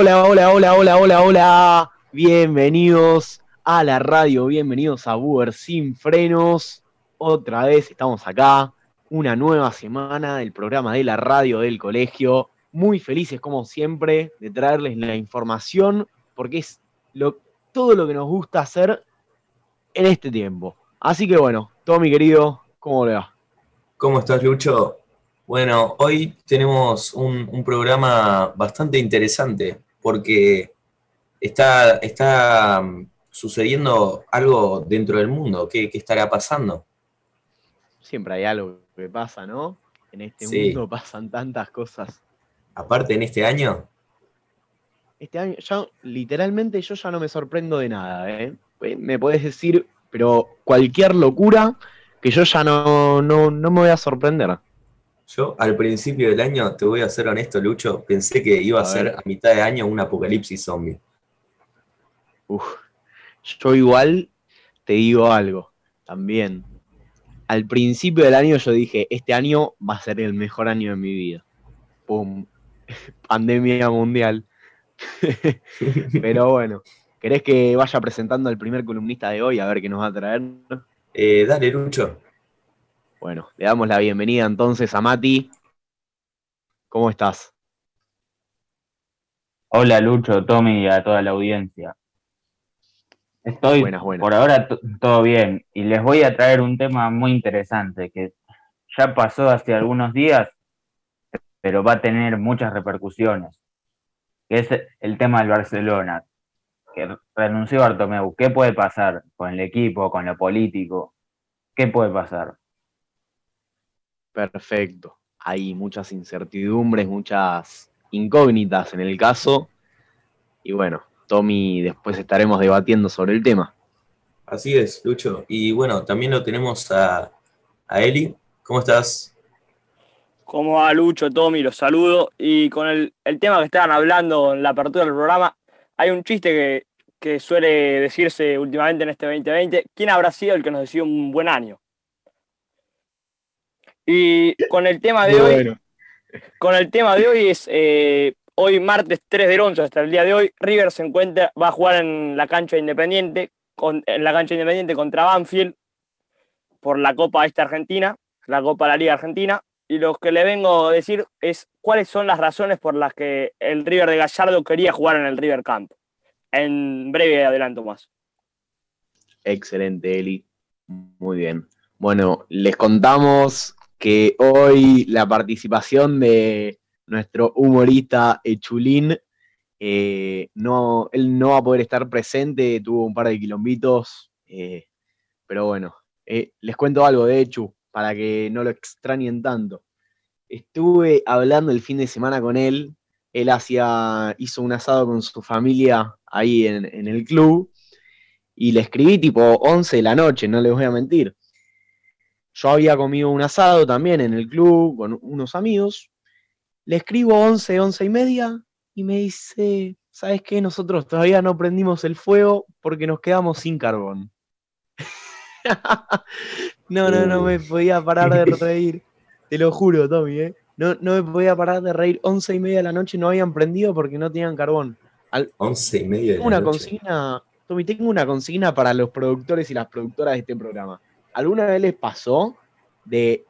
hola, hola, hola, hola, hola, hola. Bienvenidos a la radio, bienvenidos a Buber Sin Frenos. Otra vez estamos acá, una nueva semana del programa de la radio del colegio. Muy felices como siempre de traerles la información porque es todo lo que nos gusta hacer en este tiempo. Así que bueno, todo mi querido, ¿cómo le va? ¿Cómo estás, Lucho? Bueno, hoy tenemos un, programa bastante interesante porque está, está mm, sucediendo algo dentro del mundo. ¿Qué, estará pasando? Siempre hay algo que pasa, ¿no? En este mundo pasan tantas cosas. Aparte, en este año. Este año, ya literalmente yo ya no me sorprendo de nada, ¿eh? Me podés decir, pero cualquier locura que yo ya no, no, no me voy a sorprender. Yo al principio del año, te voy a ser honesto, Lucho, pensé que iba a, ser a mitad de año un apocalipsis zombie. Uf, yo igual te digo algo, también. Al principio del año yo dije, este año va a ser el mejor año de mi vida. Pum, pandemia mundial. Pero bueno, ¿querés que vaya presentando al primer columnista de hoy a ver qué nos va a traer? Eh, dale, Lucho. Bueno, le damos la bienvenida entonces a Mati. ¿Cómo estás? Hola Lucho, Tommy y a toda la audiencia. Estoy por ahora todo bien y les voy a traer un tema muy interesante que ya pasó hace algunos días, pero va a tener muchas repercusiones, que es el tema del Barcelona, que renunció Bartomeu. ¿Qué puede pasar con el equipo, con lo político? ¿Qué puede pasar? Perfecto. Hay muchas incertidumbres, muchas incógnitas en el caso. Y bueno, Tommy, después estaremos debatiendo sobre el tema. Así es, Lucho. Y bueno, también lo tenemos a, Eli. ¿Cómo estás? ¿Cómo va Lucho, Tommy? Los saludo. Y con el, tema que estaban hablando en la apertura del programa, hay un chiste que, que suele decirse últimamente en este 2020. ¿Quién habrá sido el que nos decía un buen año? Y con el tema de hoy, con el tema de hoy es eh, hoy martes 3 del 11 hasta el día de hoy, River se encuentra, va a jugar en la cancha Independiente, en la cancha Independiente contra Banfield por la Copa Esta Argentina, la Copa de la Liga Argentina. Y lo que le vengo a decir es cuáles son las razones por las que el River de Gallardo quería jugar en el River Camp. En breve adelanto más. Excelente, Eli. Muy bien. Bueno, les contamos que hoy la participación de nuestro humorista Echulín, eh, no, él no va a poder estar presente, tuvo un par de quilombitos, eh, pero bueno, eh, les cuento algo de Echu para que no lo extrañen tanto. Estuve hablando el fin de semana con él, él hacía, hizo un asado con su familia ahí en, en el club y le escribí tipo 11 de la noche, no les voy a mentir. Yo había comido un asado también en el club con unos amigos. Le escribo 11, 11 y media y me dice, ¿sabes qué? Nosotros todavía no prendimos el fuego porque nos quedamos sin carbón. no, no, no me podía parar de reír. Te lo juro, Tommy, ¿eh? No, no me podía parar de reír. 11 y media de la noche no habían prendido porque no tenían carbón. Al... 11 y media de la una consigna, Tommy, tengo una consigna para los productores y las productoras de este programa. ¿Alguna vez les pasó de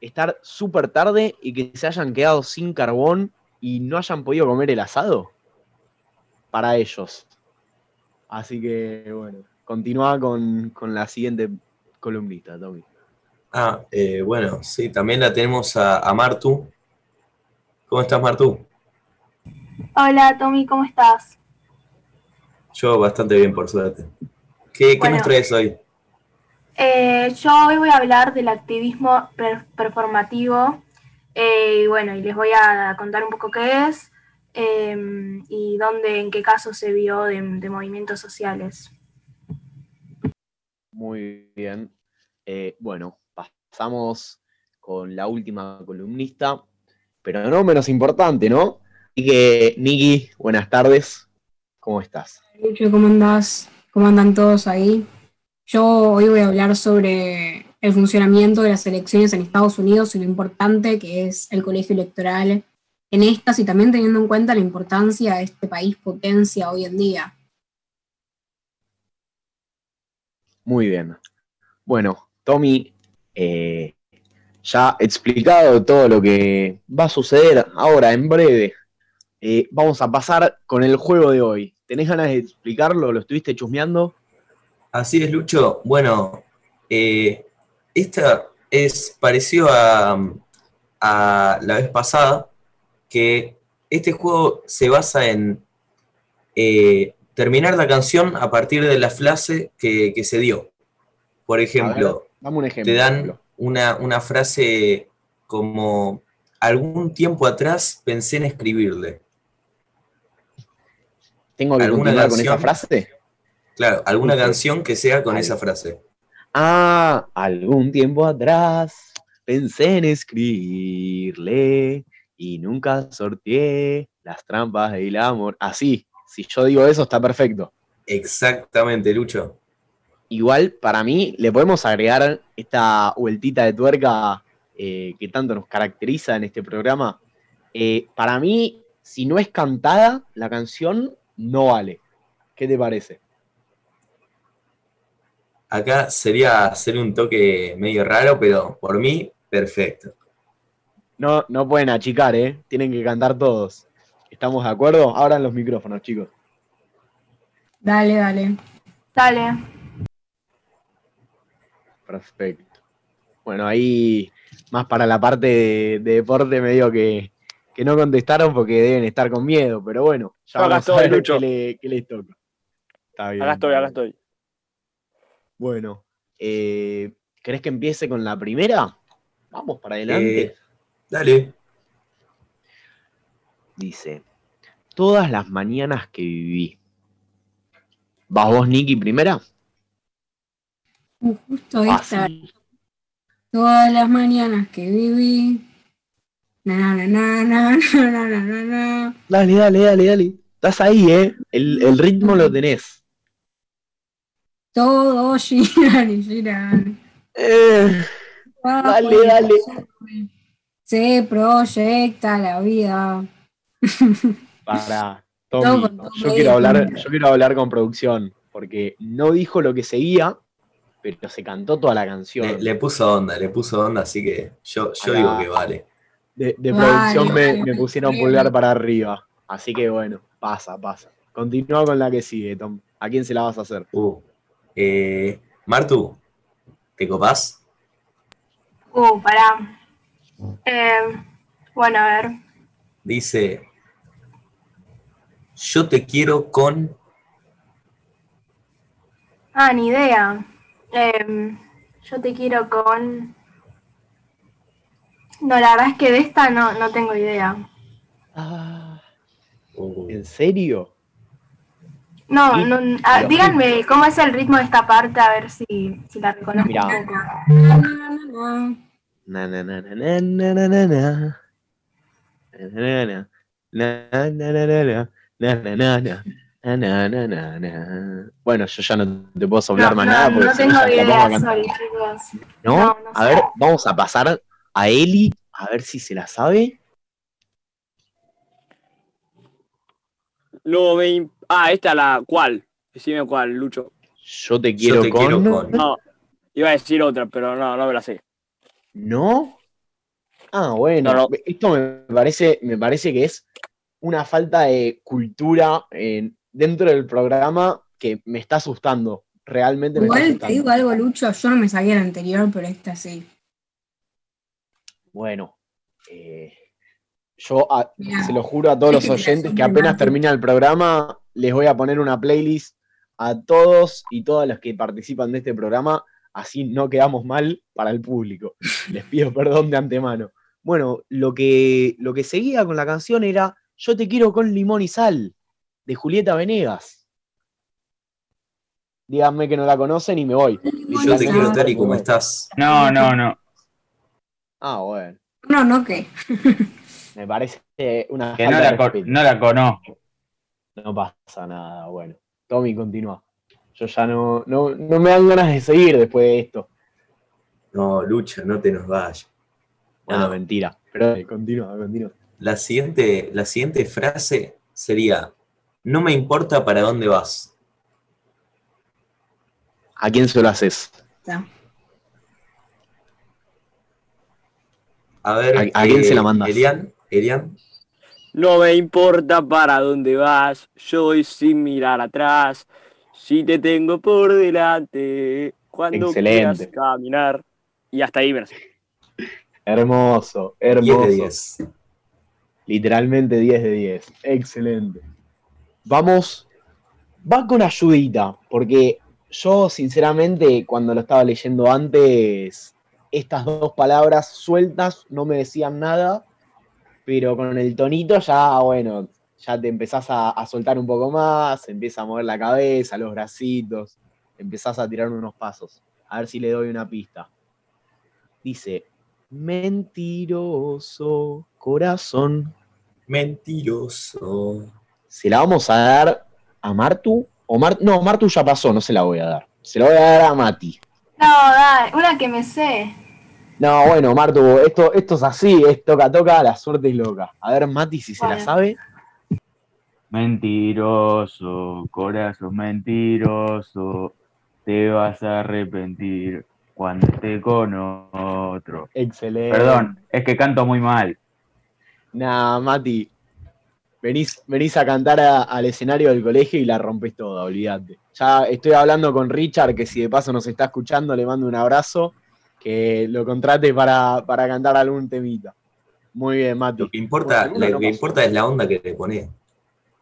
estar súper tarde y que se hayan quedado sin carbón y no hayan podido comer el asado? Para ellos. Así que, bueno, continúa con, la siguiente columnista, Tommy. Ah, eh, bueno, sí, también la tenemos a, Martu. ¿Cómo estás, Martu? Hola, Tommy, ¿cómo estás? Yo bastante bien, por suerte. ¿Qué, ¿qué nos traes hoy? Eh, yo hoy voy a hablar del activismo performativo eh, y bueno, y les voy a contar un poco qué es em, y dónde, en qué caso se vio de, movimientos sociales. Muy bien. Eh, bueno, pasamos con la última columnista, pero no menos importante, ¿no? Así que, Niki, buenas tardes. ¿Cómo estás? ¿cómo andás? ¿Cómo andan todos ahí? Yo hoy voy a hablar sobre el funcionamiento de las elecciones en Estados Unidos y lo importante que es el colegio electoral en estas y también teniendo en cuenta la importancia de este país potencia hoy en día. Muy bien. Bueno, Tommy, eh, ya explicado todo lo que va a suceder ahora en breve, eh, vamos a pasar con el juego de hoy. ¿Tenés ganas de explicarlo? ¿Lo estuviste chusmeando? Así es, Lucho. Bueno, eh, esta es parecido a, la vez pasada, que este juego se basa en eh, terminar la canción a partir de la frase que, se dio. Por ejemplo, te dan una, una frase como algún tiempo atrás pensé en escribirle. ¿Tengo que continuar con esa frase? Claro, alguna canción que sea con esa frase. Ah, algún tiempo atrás pensé en escribirle y nunca sorteé las trampas del amor. Así, si yo digo eso, está perfecto. Exactamente, Lucho. Igual, para mí, le podemos agregar esta vueltita de tuerca eh, que tanto nos caracteriza en este programa. Eh, para mí, si no es cantada la canción, no vale. ¿Qué te parece? Acá sería hacer un toque medio raro, pero por mí, perfecto. No, no pueden achicar, ¿eh? Tienen que cantar todos. ¿Estamos de acuerdo? Abran los micrófonos, chicos. Dale, dale. Dale. Perfecto. Bueno, ahí más para la parte de, deporte medio que, que no contestaron porque deben estar con miedo, pero bueno, ya vamos a ver qué, les toca. Está bien. Acá estoy, acá estoy. Bueno, eh, ¿querés que empiece con la primera? Vamos para adelante. Eh, dale. Dice, todas las mañanas que viví. ¿Vas vos, Nicky, primera? Uh, justo esta. Todas las mañanas que viví. Dale, dale, dale, dale. Estás ahí, ¿eh? El, ritmo lo tenés. Todo giran y giran. Eh, dale, dale. Se proyecta la vida. Para, Tommy, yo quiero hablar, yo quiero hablar con producción, porque no dijo lo que seguía, pero se cantó toda la canción. Le, puso onda, le puso onda, así que yo, yo digo que vale. De, producción me, pusieron pulgar para arriba. Así que bueno, pasa, pasa. Continúa con la que sigue, Tom. ¿A quién se la vas a hacer? Uh, eh, Martu, ¿te copás? Uh, pará. Eh, bueno, a ver. Dice, yo te quiero con... Ah, ni idea. Em, yo te quiero con... No, la verdad es que de esta no, no tengo idea. Ah, ¿En serio? No, no a, díganme cómo es el ritmo de esta parte, a ver si, si la reconozco. Mira. Bueno, yo ya no te puedo soplar no, más no, nada. Porque no tengo idea, sorry, chicos. ¿No? ¿No? a ver, vamos a pasar a Eli, a ver si se la sabe. Lo ve Ah, esta la... ¿Cuál? Decime cuál, Lucho. Yo te quiero, con... No, iba a decir otra, pero no, no me la sé. ¿No? Ah, bueno. Esto me parece, me parece que es una falta de cultura en, dentro del programa que me está asustando. Realmente Igual me está te digo algo, Lucho, yo no me sabía la anterior, pero esta sí. Bueno, eh, yo se lo juro a todos los oyentes que apenas termina el programa, les voy a poner una playlist a todos y todas las que participan de este programa, así no quedamos mal para el público. Les pido perdón de antemano. Bueno, lo que, lo que seguía con la canción era Yo te quiero con limón y sal de Julieta Venegas. Díganme que no la conocen y me voy. Yo te quiero tal y como estás. No, no, no. Ah, bueno. No, no, ¿qué? me parece una. Que no la, no la conozco. No pasa nada, bueno. Tommy, continúa. Yo ya no, no, no me dan ganas de seguir después de esto. No, Lucha, no te nos vayas. Bueno, mentira. Pero continúa, continúa. la siguiente, la siguiente frase sería, no me importa para dónde vas. ¿A quién se lo haces? A ver, ¿a, quién se la mandas? Elian, Elian. No me importa para dónde vas, yo voy sin mirar atrás. Si te tengo por delante, cuando Excelente. quieras caminar. Y hasta ahí, verse. Hermoso, hermoso. 10 de 10. Literalmente 10 de 10. Excelente. Vamos, va con ayudita, porque yo sinceramente cuando lo estaba leyendo antes, estas dos palabras sueltas no me decían nada, pero con el tonito ya, bueno, ya te empezás a, soltar un poco más, empieza a mover la cabeza, los bracitos, empezás a tirar unos pasos. A ver si le doy una pista. Dice, mentiroso corazón. Mentiroso. Se la vamos a dar a Martu. O no, Martu ya pasó, no se la voy a dar. Se la voy a dar a Mati. No, dale, una que me sé. No, bueno, Martu, esto, esto es así, es toca, toca, la suerte es loca. A ver, Mati, si se la sabe. Mentiroso, corazón mentiroso, te vas a arrepentir cuando esté con otro. Excelente. Perdón, es que canto muy mal. Nah, Mati, venís, venís a cantar al escenario del colegio y la rompes toda, olvídate. Ya estoy hablando con Richard, que si de paso nos está escuchando, le mando un abrazo, que lo contrate para, cantar algún temita. Muy bien, Mati. Lo que importa, lo que importa es la onda que te pones.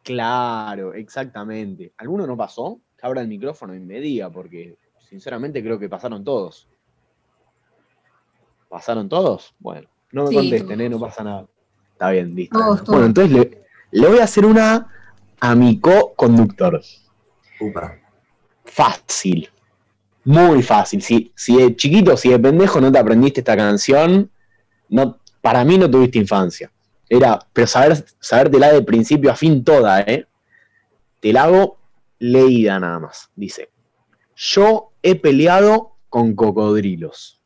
Claro, exactamente. ¿Alguno no pasó? Que abra el micrófono y me diga, porque sinceramente creo que pasaron todos. ¿Pasaron todos? Bueno, no me contesten, ¿eh? no pasa nada. Está bien, listo. Bueno, entonces le, voy a hacer una a mi co-conductor. Fácil. Muy fácil. Si, si de chiquito, si de pendejo no te aprendiste esta canción, no, para mí no tuviste infancia. Era, pero saber, sabértela de principio a fin toda, ¿eh? Te la hago leída nada más. Dice, yo he peleado con cocodrilos.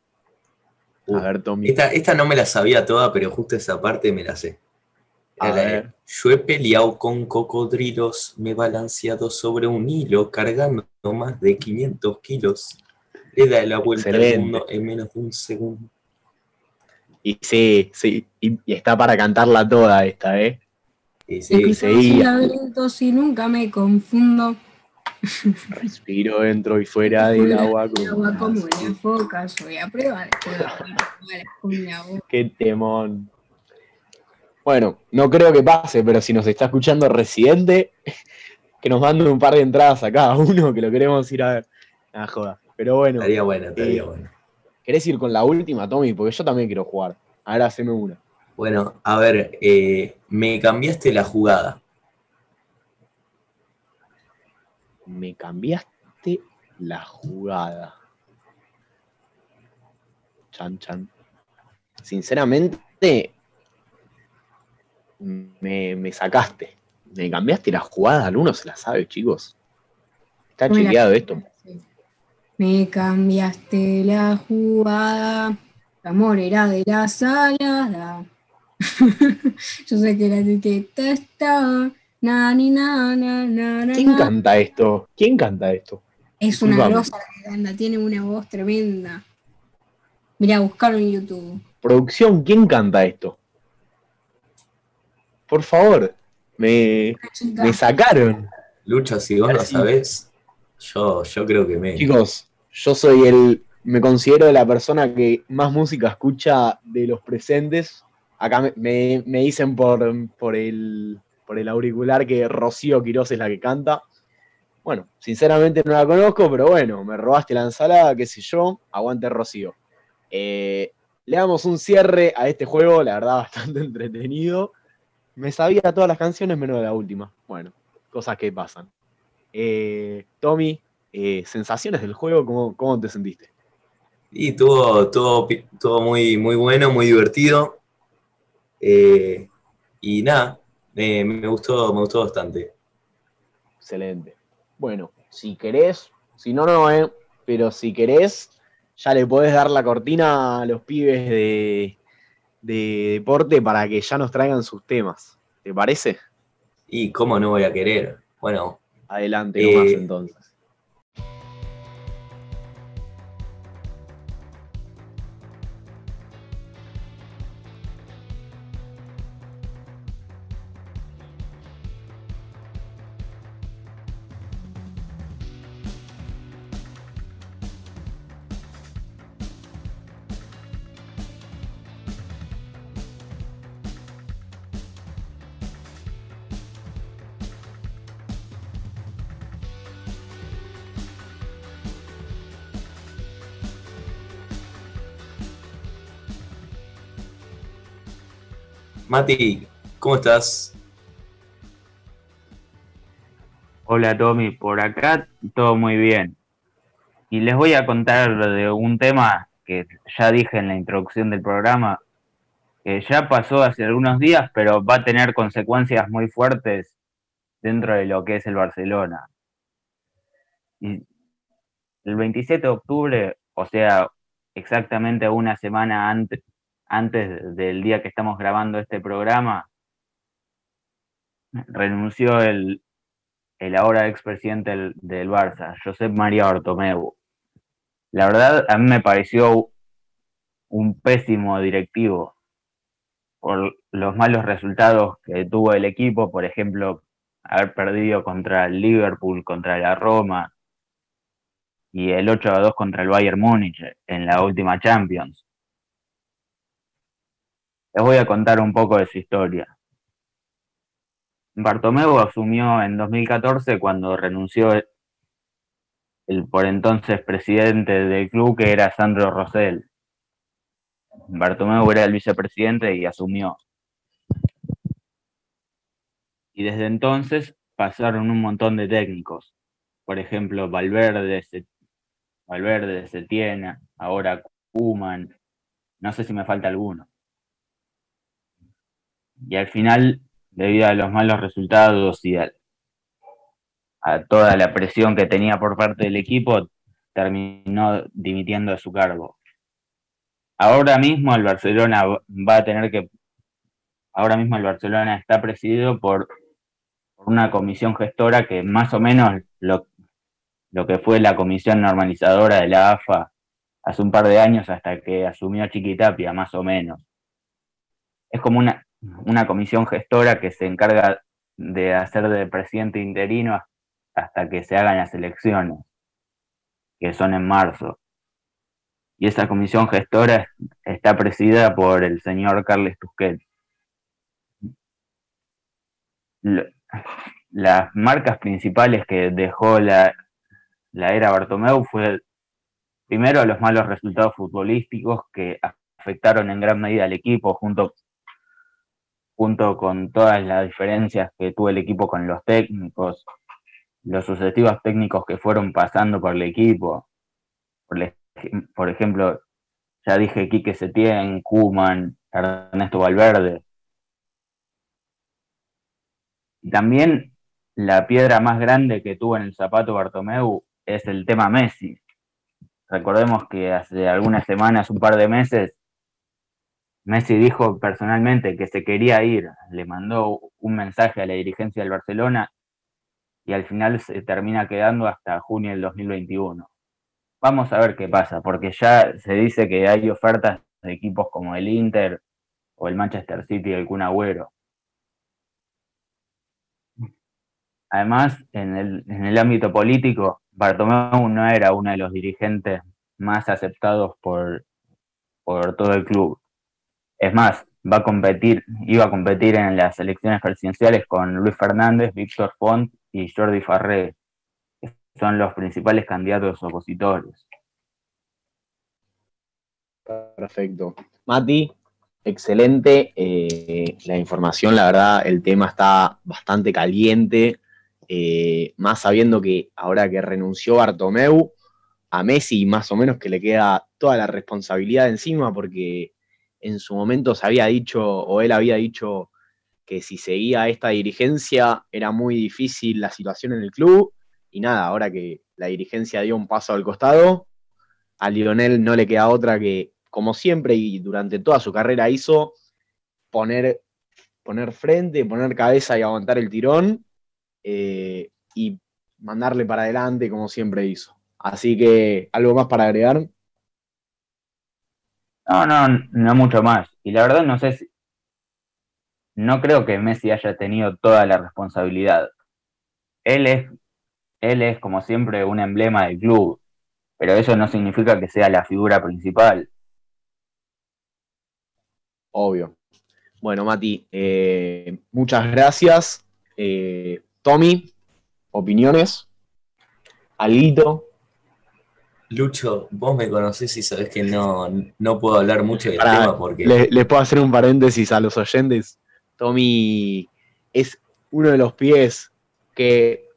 A ver, Tommy. Esta, no me la sabía toda, pero justo esa parte me la sé. Yo he peleado con cocodrilos, me he balanceado sobre un hilo, cargando más de 500 kilos. Le da la vuelta al mundo en menos de un segundo. Y sí, sí, y, está para cantarla toda esta, ¿eh? Y sí, sí. y nunca me confundo. Respiro dentro y fuera del agua como, agua como una foca, soy a prueba de Qué temón. Bueno, no creo que pase, pero si nos está escuchando Residente, que nos mande un par de entradas a cada uno, que lo queremos ir a ver. Ah, joda. Pero bueno. Estaría bueno, estaría eh, bueno. ¿Querés ir con la última, Tommy? Porque yo también quiero jugar. Ahora haceme una. Bueno, a ver, eh, me cambiaste la jugada. Me cambiaste la jugada. Chan, chan. Sinceramente, me, sacaste. Me cambiaste la jugada. Alguno se la sabe, chicos. Está chequeado esto. Me cambiaste la jugada. El amor era de la salada. Yo sé que la etiqueta estaba. Na, ni, na, na, ¿Quién canta esto? ¿Quién canta esto? Es una grosa que canta, tiene una voz tremenda. Mira, buscarlo en YouTube. Producción, ¿quién canta esto? Por favor, me, me sacaron. Lucha, si vos lo sabés, yo, yo creo que me. Chicos, yo soy el. Me considero la persona que más música escucha de los presentes. Acá me, dicen por, por, el, por el auricular que Rocío Quiroz es la que canta. Bueno, sinceramente no la conozco, pero bueno, me robaste la ensalada, qué sé yo. Aguante Rocío. Eh, le damos un cierre a este juego, la verdad, bastante entretenido. Me sabía todas las canciones menos de la última. Bueno, cosas que pasan. Eh, Tommy, eh, sensaciones del juego, ¿cómo, te sentiste? Y todo, todo, todo muy, muy bueno, muy divertido. Eh, y nada, me, gustó, me gustó bastante. Excelente. Bueno, si querés, si no, no, eh, pero si querés, ya le podés dar la cortina a los pibes de, de deporte para que ya nos traigan sus temas. ¿Te parece? Y cómo no voy a querer. Bueno. Adelante nomás eh, entonces. Mati, ¿cómo estás? Hola Tommy, por acá todo muy bien. Y les voy a contar de un tema que ya dije en la introducción del programa, que ya pasó hace algunos días, pero va a tener consecuencias muy fuertes dentro de lo que es el Barcelona. El 27 de octubre, o sea, exactamente una semana antes, antes del día que estamos grabando este programa, renunció el, el ahora expresidente del, del Barça, Josep María Ortomeu. La verdad, a mí me pareció un pésimo directivo por los malos resultados que tuvo el equipo, por ejemplo, haber perdido contra el Liverpool, contra la Roma y el 8 a 2 contra el Bayern Múnich en la última Champions. Les voy a contar un poco de su historia. Bartomeu asumió en 2014 cuando renunció el por entonces presidente del club, que era Sandro Rosell. Bartomeu era el vicepresidente y asumió. Y desde entonces pasaron un montón de técnicos. Por ejemplo, Valverde, Valverde, Setiena, ahora Kuman. No sé si me falta alguno y al final, debido a los malos resultados y a, toda la presión que tenía por parte del equipo, terminó dimitiendo de su cargo. Ahora mismo el Barcelona va a tener que, ahora mismo el Barcelona está presidido por, una comisión gestora que más o menos lo, lo que fue la comisión normalizadora de la AFA hace un par de años hasta que asumió Chiquitapia, más o menos. Es como una, una comisión gestora que se encarga de hacer de presidente interino hasta que se hagan las elecciones, que son en marzo. Y esa comisión gestora está presidida por el señor Carles Tusquet. Las marcas principales que dejó la, la era Bartomeu fue primero los malos resultados futbolísticos que afectaron en gran medida al equipo junto junto con todas las diferencias que tuvo el equipo con los técnicos, los sucesivos técnicos que fueron pasando por el equipo. Por, ejemplo, ya dije Quique Setién, Kuman, Ernesto Valverde. También la piedra más grande que tuvo en el zapato Bartomeu es el tema Messi. Recordemos que hace algunas semanas, un par de meses, Messi dijo personalmente que se quería ir, le mandó un mensaje a la dirigencia del Barcelona y al final se termina quedando hasta junio del 2021. Vamos a ver qué pasa, porque ya se dice que hay ofertas de equipos como el Inter o el Manchester City y el Kun Agüero. Además, en el, en el ámbito político, Bartomeu no era uno de los dirigentes más aceptados por, por todo el club es más, va a competir, iba a competir en las elecciones presidenciales con Luis Fernández, Víctor Font y Jordi Farré, son los principales candidatos opositores. Perfecto. Mati, excelente. Eh, la información, la verdad, el tema está bastante caliente. Eh, más sabiendo que ahora que renunció Bartomeu, a Messi más o menos que le queda toda la responsabilidad encima porque en su momento se había dicho, o él había dicho, que si seguía esta dirigencia era muy difícil la situación en el club. Y nada, ahora que la dirigencia dio un paso al costado, a Lionel no le queda otra que, como siempre y durante toda su carrera hizo, poner, poner frente, poner cabeza y aguantar el tirón eh, y mandarle para adelante como siempre hizo. Así que, ¿algo más para agregar? No, no, no mucho más. Y la verdad no sé si... No creo que Messi haya tenido toda la responsabilidad. Él es, él es como siempre un emblema del club, pero eso no significa que sea la figura principal. Obvio. Bueno, Mati, eh, muchas gracias. Eh, Tommy, opiniones. Alito. Lucho, vos me conocés y sabés que no, no puedo hablar mucho del tema porque. Les, puedo hacer un paréntesis a los oyentes. Tommy es uno de los pies que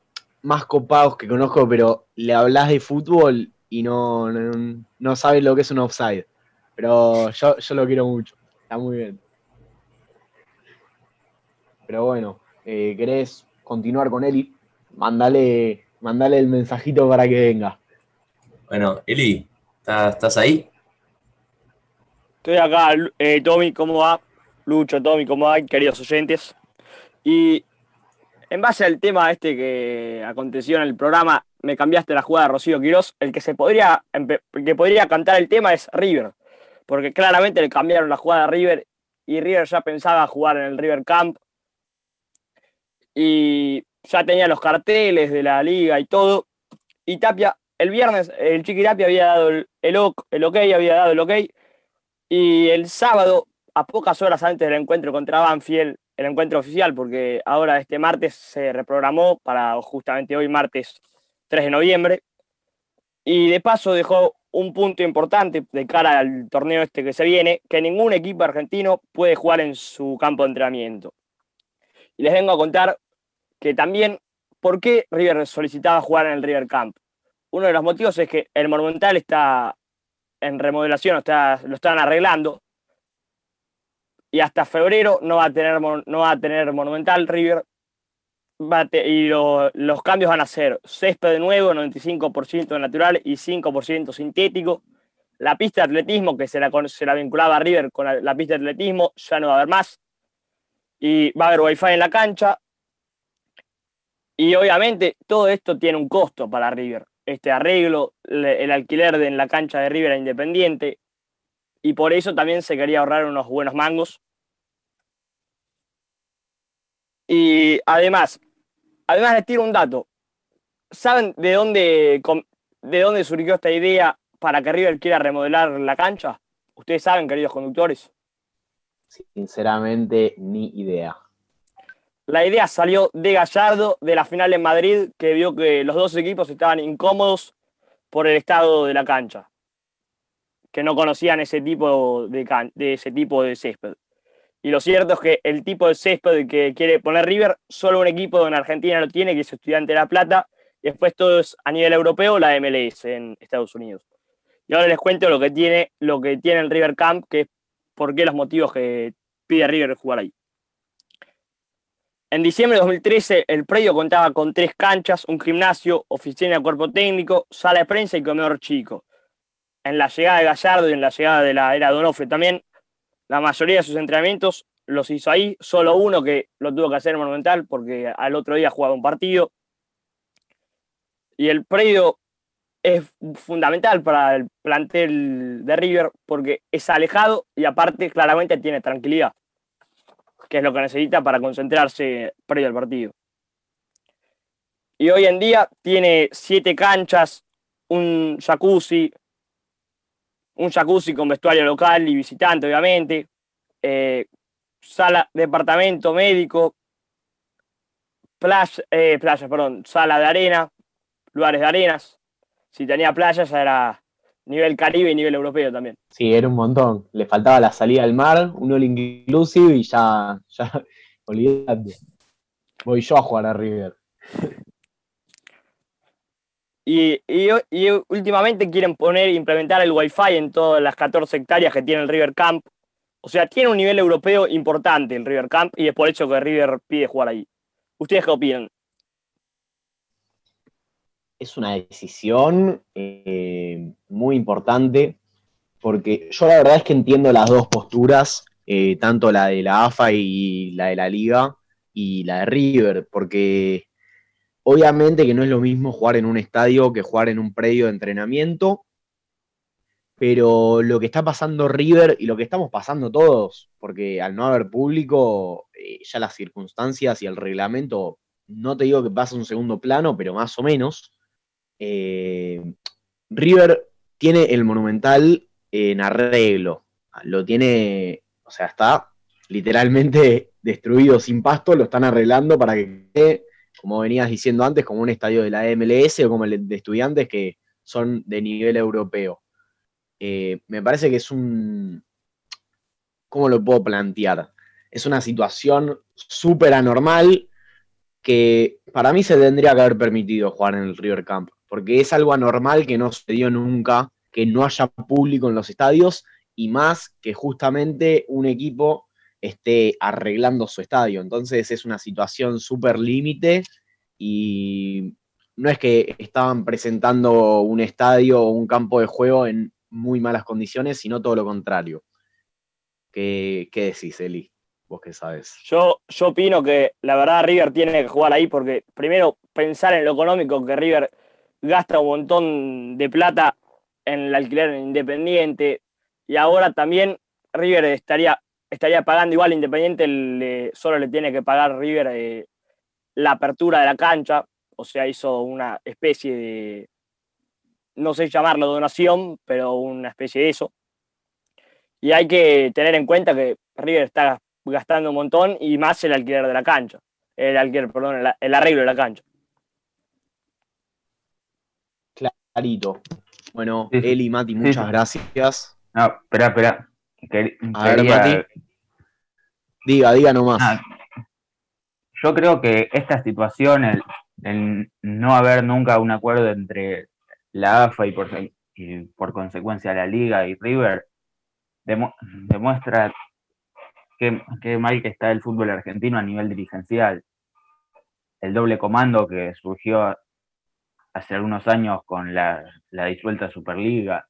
más copados que conozco, pero le hablas de fútbol y no, no, no sabe lo que es un offside. Pero yo, yo lo quiero mucho. Está muy bien. Pero bueno, eh, ¿querés continuar con Eli? Mándale, mándale el mensajito para que venga. Bueno, Eli, ¿estás ahí? Estoy acá, eh, Tommy, ¿cómo va? Lucho, Tommy, ¿cómo va? Queridos oyentes. Y en base al tema este que aconteció en el programa, me cambiaste la jugada de Rocío Quirós, el que se podría, que podría cantar el tema es River, porque claramente le cambiaron la jugada a River y River ya pensaba jugar en el River Camp y ya tenía los carteles de la liga y todo. Y Tapia, el viernes, el Chiqui Tapia había dado el, el, ok, había dado el ok. Y el sábado, a pocas horas antes del encuentro contra Banfield, el encuentro oficial, porque ahora este martes se reprogramó para justamente hoy, martes 3 de noviembre. Y de paso dejó un punto importante de cara al torneo este que se viene, que ningún equipo argentino puede jugar en su campo de entrenamiento. Y les vengo a contar que también, ¿por qué River solicitaba jugar en el River Camp? Uno de los motivos es que el Monumental está en remodelación, está, lo están arreglando, y hasta febrero no va a tener, no va a tener Monumental River, y los cambios van a ser césped de nuevo, 95% natural y 5% sintético. La pista de atletismo, que se la, vinculaba a River con la, la, pista de atletismo, ya no va a haber más. Y va a haber wifi en la cancha. Y obviamente todo esto tiene un costo para River. Este arreglo, el alquiler de en la cancha de River Independiente. Y por eso también se quería ahorrar unos buenos mangos. Y además, además les tiro un dato. ¿Saben de dónde, de dónde surgió esta idea para que River quiera remodelar la cancha? ¿Ustedes saben, queridos conductores? Sinceramente, ni idea. La idea salió de Gallardo de la final en Madrid, que vio que los dos equipos estaban incómodos por el estado de la cancha, que no conocían ese tipo de, ese tipo de césped. Y lo cierto es que el tipo de césped que quiere poner River, solo un equipo en Argentina lo tiene, que es Estudiante de La Plata, y después todo es a nivel europeo, la MLS en Estados Unidos. Y ahora les cuento lo que tiene, lo que tiene el River Camp, que es por qué los motivos que pide River jugar ahí. En diciembre de 2013, el predio contaba con tres canchas, un gimnasio, oficina de cuerpo técnico, sala de prensa y comedor chico. En la llegada de Gallardo y en la llegada de la era Donofre también, la mayoría de sus entrenamientos los hizo ahí, solo uno que lo tuvo que hacer en Monumental porque al otro día jugaba un partido. Y el predio es fundamental para el plantel de River porque es alejado y aparte claramente tiene tranquilidad que es lo que necesita para concentrarse previo al partido. Y hoy en día tiene siete canchas, un jacuzzi, un jacuzzi con vestuario local y visitante, obviamente, eh, sala, departamento médico, playa, eh, playa, perdón, sala de arena, lugares de arenas. Si tenía playas ya era nivel Caribe y nivel europeo también. Sí, era un montón. Le faltaba la salida al mar, un all inclusive y ya, ya, olvídate. Voy yo a jugar a River. Y, y, últimamente quieren poner, implementar el Wi-Fi en todas las 14 hectáreas que tiene el River Camp. O sea, tiene un nivel europeo importante el River Camp y es por eso que River pide jugar ahí. ¿Ustedes qué opinan? Es una decisión eh, muy importante porque yo la verdad es que entiendo las dos posturas eh, tanto la de la AFA y la de la Liga y la de River, porque obviamente que no es lo mismo jugar en un estadio que jugar en un predio de entrenamiento, pero lo que está pasando River y lo que estamos pasando todos, porque al no haber público, eh, ya las circunstancias y el reglamento, no te digo que pasa un segundo plano, pero más o menos, eh, River tiene el Monumental en arreglo, lo tiene, o sea, está literalmente destruido sin pasto, lo están arreglando para que quede, como venías diciendo antes, como un estadio de la MLS o como el de estudiantes que son de nivel europeo. Eh, me parece que es un, ¿cómo lo puedo plantear? Es una situación súper anormal que para mí se tendría que haber permitido jugar en el River Camp, porque es algo anormal que no se dio nunca, que no haya público en los estadios y más que justamente un equipo esté arreglando su estadio. Entonces es una situación súper límite y no es que estaban presentando un estadio o un campo de juego en muy malas condiciones, sino todo lo contrario. ¿Qué, decís, Eli? Vos qué sabes. Yo, yo opino que la verdad River tiene que jugar ahí porque primero pensar en lo económico que River gasta un montón de plata en el alquiler independiente y ahora también River estaría, estaría pagando igual Independiente, solo le tiene que pagar River eh, la apertura de la cancha, o sea, hizo una especie de, no sé llamarlo donación, pero una especie de eso. Y hay que tener en cuenta que River está gastando un montón y más el alquiler de la cancha. El alquiler, perdón, el, arreglo de la cancha. Clarito. Bueno, Eli, Mati, muchas gracias. No, espera, espera. A ver, Mati. Diga, diga nomás. Ah, yo creo que esta situación, el no haber nunca un acuerdo entre la AFA y por, por consecuencia la Liga y River, demuestra qué, mal que está el fútbol argentino a nivel dirigencial. El doble comando que surgió hace algunos años con la, disuelta Superliga,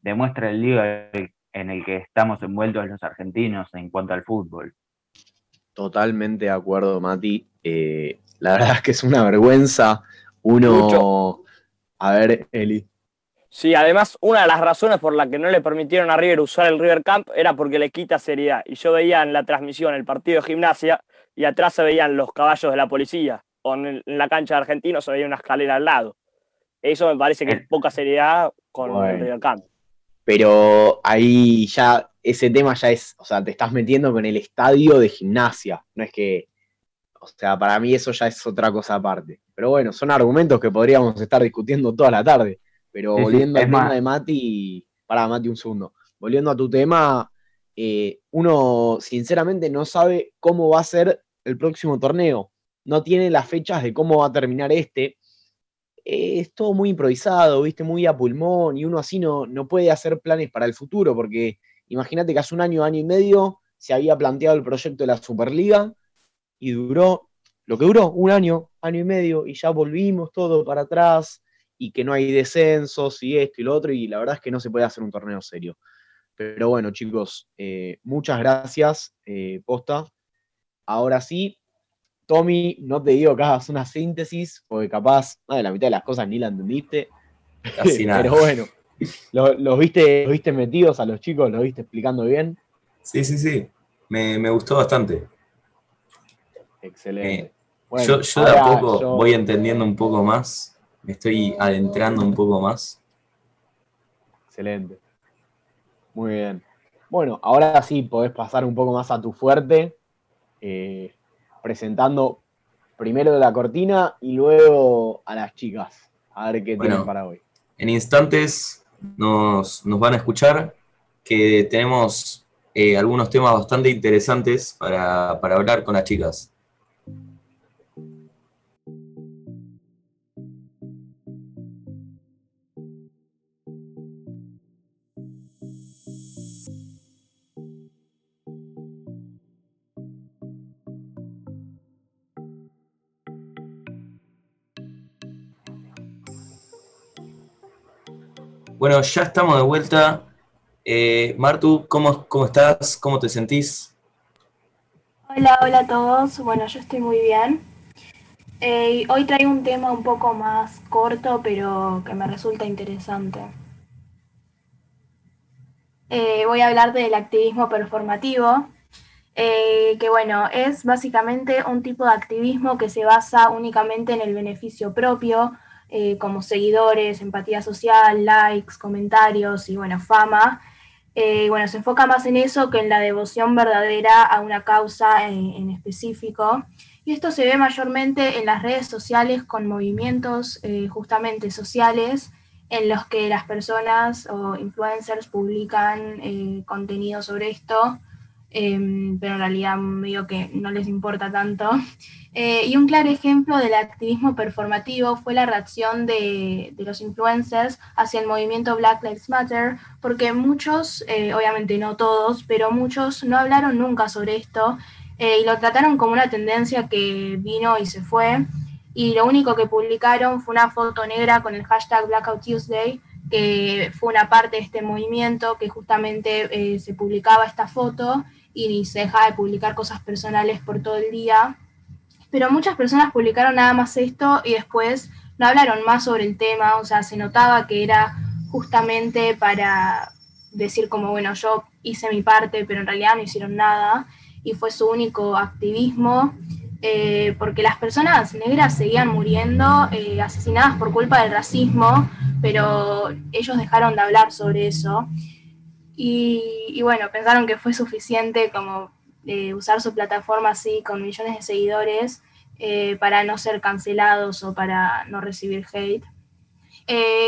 demuestra el liga en el que estamos envueltos los argentinos en cuanto al fútbol. Totalmente de acuerdo, Mati. Eh, la verdad es que es una vergüenza uno a ver, Eli. Sí, además, una de las razones por la que no le permitieron a River usar el River Camp era porque le quita seriedad. Y yo veía en la transmisión el partido de gimnasia y atrás se veían los caballos de la policía. O en la cancha de Argentino se veía una escalera al lado. Eso me parece que es poca seriedad con el River Camp. Pero ahí ya, ese tema ya es, o sea, te estás metiendo con el estadio de gimnasia. No es que o sea, para mí eso ya es otra cosa aparte. Pero bueno, son argumentos que podríamos estar discutiendo toda la tarde. Pero volviendo al tema de Mati, para Mati un segundo, volviendo a tu tema, eh, uno sinceramente no sabe cómo va a ser el próximo torneo. No tiene las fechas de cómo va a terminar este. es todo muy improvisado, viste, muy a pulmón, y uno así no, no puede hacer planes para el futuro, porque imagínate que hace un año, año y medio, se había planteado el proyecto de la Superliga, y duró lo que duró, un año, año y medio, y ya volvimos todo para atrás, y que no hay descensos y esto y lo otro, y la verdad es que no se puede hacer un torneo serio. Pero bueno, chicos, eh, muchas gracias, eh, posta. Ahora sí, Tommy, no te digo que hagas una síntesis, porque capaz de la mitad de las cosas ni la entendiste. Casi nada. Pero bueno, los, viste, viste metidos a los chicos, los viste explicando bien. Sí, sí, sí. Me, me gustó bastante. Excelente. Eh, yo, de a poco voy entendiendo un poco más, me estoy adentrando un poco más. Excelente. Muy bien. Bueno, ahora sí podés pasar un poco más a tu fuerte, eh, presentando primero la cortina y luego a las chicas. A ver qué tienen para hoy. En instantes nos, van a escuchar que tenemos eh, algunos temas bastante interesantes para, para hablar con las chicas. Bueno, ya estamos de vuelta Eh, Martu, ¿cómo, ¿cómo estás? ¿Cómo te sentís? Hola, hola a todos. Bueno, yo estoy muy bien. Eh, hoy traigo un tema un poco más corto, pero que me resulta interesante. Eh, voy a hablar del activismo performativo, eh, que bueno, es básicamente un tipo de activismo que se basa únicamente en el beneficio propio, como seguidores, empatía social, likes, comentarios y bueno, fama. bueno, se enfoca más en eso que en la devoción verdadera a una causa en específico. Y esto se ve mayormente en las redes sociales con movimientos eh, justamente sociales en los que las personas o influencers publican eh, contenido sobre esto, em, pero en realidad medio que no les importa tanto. Eh, y un claro ejemplo del activismo performativo fue la reacción de, de, los influencers hacia el movimiento Black Lives Matter, porque muchos, obviamente no todos, pero muchos no hablaron nunca sobre esto eh, y lo trataron como una tendencia que vino y se fue. Y lo único que publicaron fue una foto negra con el hashtag Blackout Tuesday, que fue una parte de este movimiento que justamente eh, se publicaba esta foto y se dejaba de publicar cosas personales por todo el día. Pero muchas personas publicaron nada más esto y después no hablaron más sobre el tema, o sea, se notaba que era justamente para decir como, bueno, yo hice mi parte, pero en realidad no hicieron nada y fue su único activismo, eh, porque las personas negras seguían muriendo, eh, asesinadas por culpa del racismo, pero ellos dejaron de hablar sobre eso. Y, bueno, pensaron que fue suficiente como eh, usar su plataforma así con millones de seguidores para no ser cancelados o para no recibir hate.